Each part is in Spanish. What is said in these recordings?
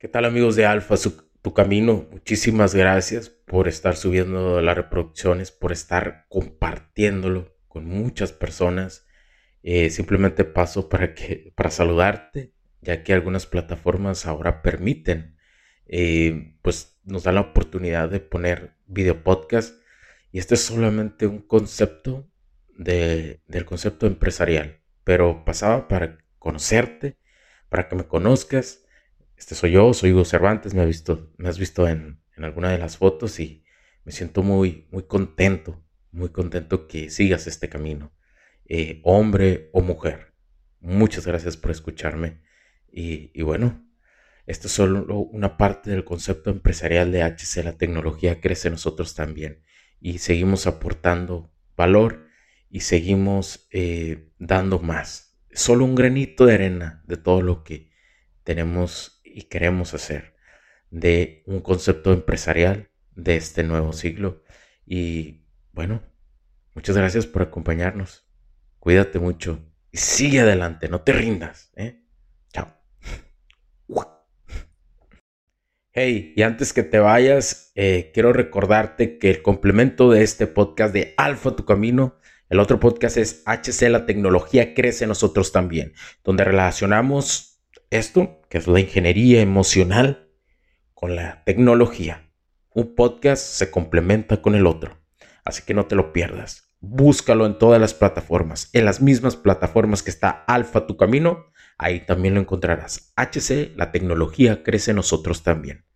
¿Qué tal amigos de Alfa, tu camino? Muchísimas gracias por estar subiendo las reproducciones, por estar compartiéndolo con muchas personas. Eh, simplemente paso para, que, para saludarte, ya que algunas plataformas ahora permiten, eh, pues nos dan la oportunidad de poner video podcast. Y este es solamente un concepto de, del concepto empresarial, pero pasaba para conocerte, para que me conozcas este soy yo, soy Hugo Cervantes, me, has visto, me has visto en, alguna de las fotos y me siento muy, muy contento, muy contento que sigas este camino, eh, hombre o mujer. Muchas gracias por escucharme y, bueno, esto es solo una parte del concepto empresarial de HC, la tecnología crece nosotros también y seguimos aportando valor y seguimos eh, dando más. Solo un granito de arena de todo lo que tenemos y queremos hacer de un concepto empresarial de este nuevo siglo. Y bueno, muchas gracias por acompañarnos. Cuídate mucho y sigue adelante, no te rindas. ¿eh? Chao. Hey, y antes que te vayas, eh, quiero recordarte que el complemento de este podcast de Alfa Tu Camino, el otro podcast es HC La Tecnología Crece Nosotros también, donde relacionamos esto, que es la ingeniería emocional, con la tecnología. Un podcast se complementa con el otro, así que no te lo pierdas. Búscalo en todas las plataformas, en las mismas plataformas que está Alfa Tu Camino, ahí también lo encontrarás. HC, la tecnología crece en nosotros también,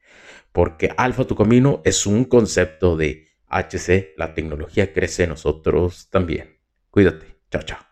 porque Alfa Tu Camino es un concepto de HC, la tecnología crece en nosotros también. Cuídate, chao, chao.